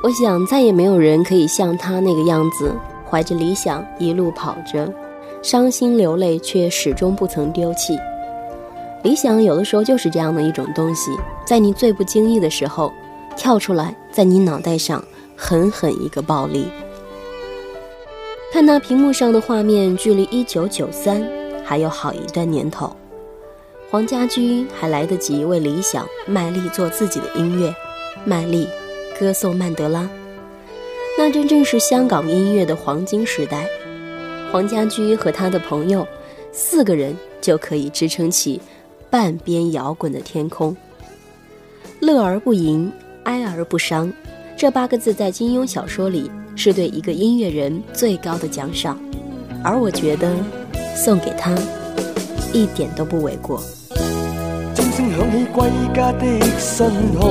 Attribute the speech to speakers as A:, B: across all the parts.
A: 我想再也没有人可以像他那个样子，怀着理想一路跑着，伤心流泪却始终不曾丢弃。理想有的时候就是这样的一种东西，在你最不经意的时候，跳出来，在你脑袋上狠狠一个暴力。看那屏幕上的画面，距离一九九三还有好一段年头，黄家驹还来得及为理想卖力做自己的音乐，卖力歌颂曼德拉。那真正是香港音乐的黄金时代，黄家驹和他的朋友四个人就可以支撑起。半边摇滚的天空，乐而不淫，哀而不伤，这八个字在金庸小说里是对一个音乐人最高的奖赏，而我觉得送给他一点都不为过。
B: 钟声响起归家的信号，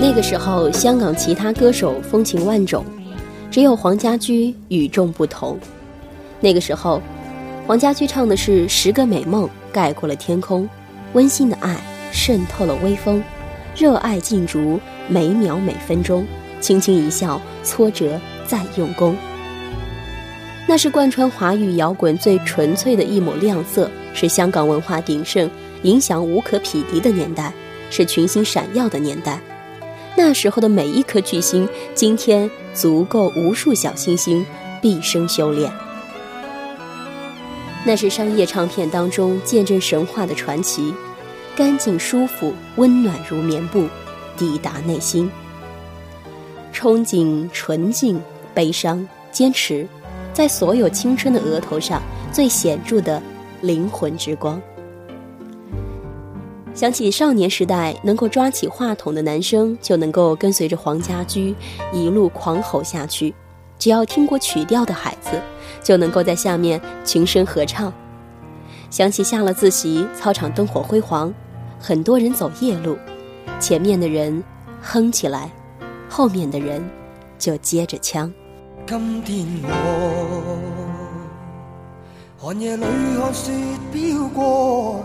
A: 那个时候，香港其他歌手风情万种，只有黄家驹与众不同。那个时候，黄家驹唱的是《十个美梦》，盖过了天空。温馨的爱渗透了微风，热爱尽逐每秒每分钟，轻轻一笑，挫折再用功。那是贯穿华语摇滚最纯粹的一抹亮色，是香港文化鼎盛、影响无可匹敌的年代，是群星闪耀的年代。那时候的每一颗巨星，今天足够无数小星星毕生修炼。那是商业唱片当中见证神话的传奇，干净舒服，温暖如棉布，抵达内心。憧憬、纯净、悲伤、坚持，在所有青春的额头上最显著的灵魂之光。想起少年时代，能够抓起话筒的男生就能够跟随着黄家驹一路狂吼下去，只要听过曲调的孩子。就能够在下面群声合唱。想起下了自习，操场灯火辉煌，很多人走夜路，前面的人哼起来，后面的人就接着枪。
B: 今天我寒夜里看雪飘过，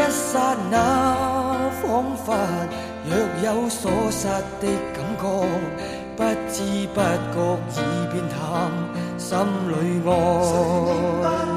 B: 一刹那，仿佛若有所失的感觉。不知不觉已变淡，心里爱。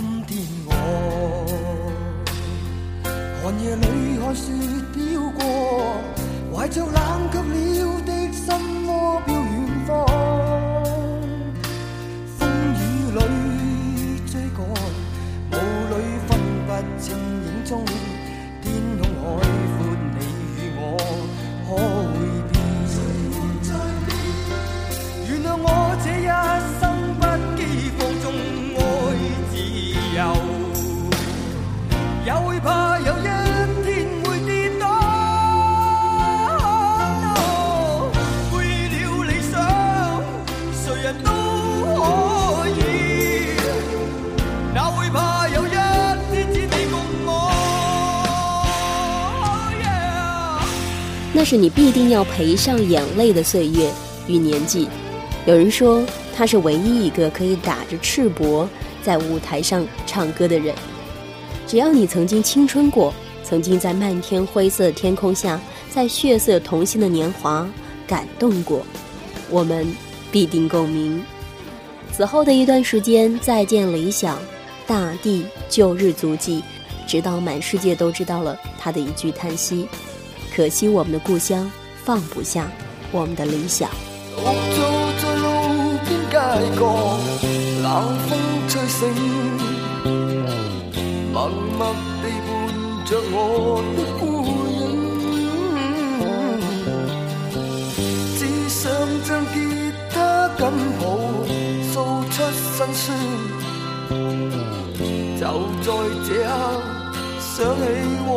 B: 今天我。寒夜里看雪
A: 那是你必定要赔上眼泪的岁月与年纪。有人说，他是唯一一个可以打着赤膊在舞台上唱歌的人。只要你曾经青春过，曾经在漫天灰色天空下，在血色同心的年华感动过，我们必定共鸣。此后的一段时间，再见理想，大地旧日足迹，直到满世界都知道了他的一句叹息：可惜我们的故乡放不下我们的理想。
B: 独坐在路边街角，冷风吹醒。默默地伴着我的孤影，只想将吉他紧抱，诉出辛酸。就在这刻，想起往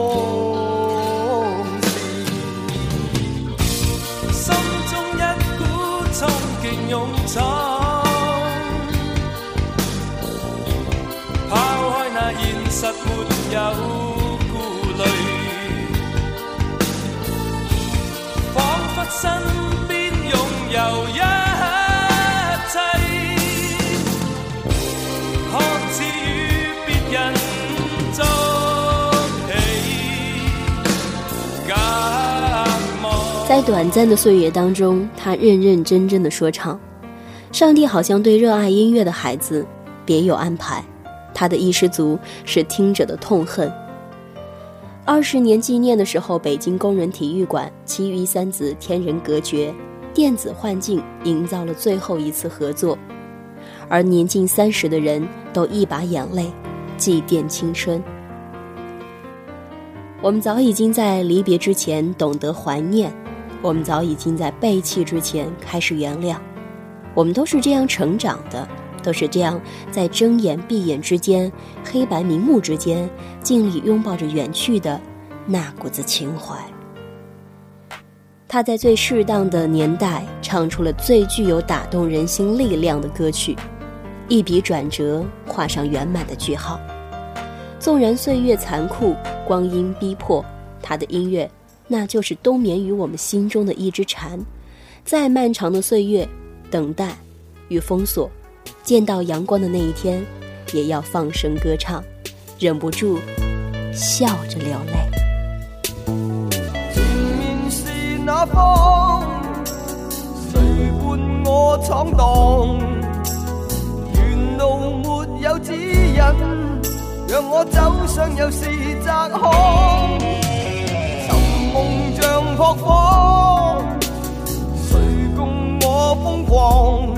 C: 有顧慮，彷彿身邊擁有一切，看似與別人作戲，隔膜。
A: 在短暂的岁月当中，他认认真真的说唱。上帝好像对热爱音乐的孩子别有安排，他的衣食足是听者的痛恨。二十年纪念的时候，北京工人体育馆其余三子天人隔绝，电子幻境营造了最后一次合作，而年近三十的人都一把眼泪祭奠青春。我们早已经在离别之前懂得怀念，我们早已经在背弃之前开始原谅。我们都是这样成长的，都是这样在睁眼闭眼之间、黑白明目之间，尽力拥抱着远去的那股子情怀。他在最适当的年代唱出了最具有打动人心力量的歌曲，一笔转折，画上圆满的句号。纵然岁月残酷，光阴逼迫，他的音乐，那就是冬眠于我们心中的一只蝉。再漫长的岁月，等待与封锁，见到阳光的那一天，也要放声歌唱，忍不住笑着流泪。
B: 前面是那方，谁伴我闯荡？沿路没有指引，让我走上又是窄巷。寻梦像扑火，谁共我疯狂？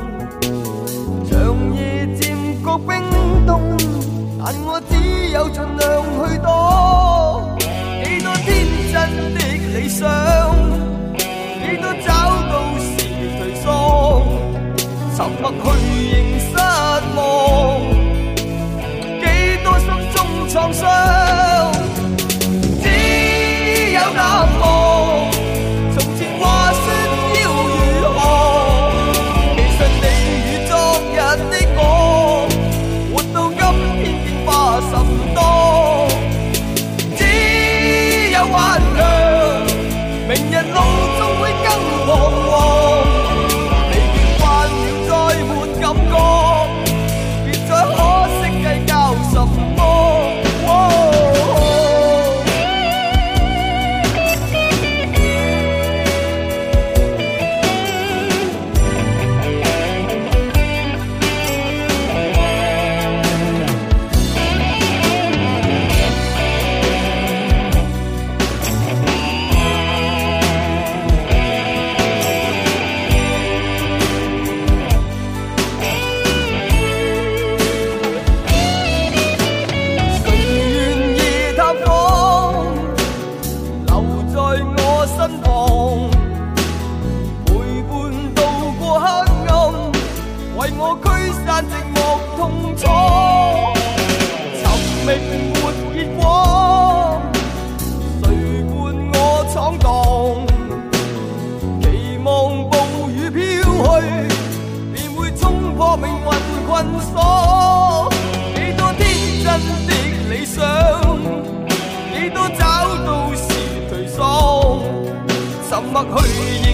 B: 冰冻，但我只有尽量去躲。几多天真的理想，几多找到是颓丧，沉默去认失望，几多心中创伤，吹散寂寞痛楚，寻觅没结果，谁伴我闯荡？期望暴雨飘去，便会冲破命运困锁。几多天真的理想，几多找到是颓丧，沉默去。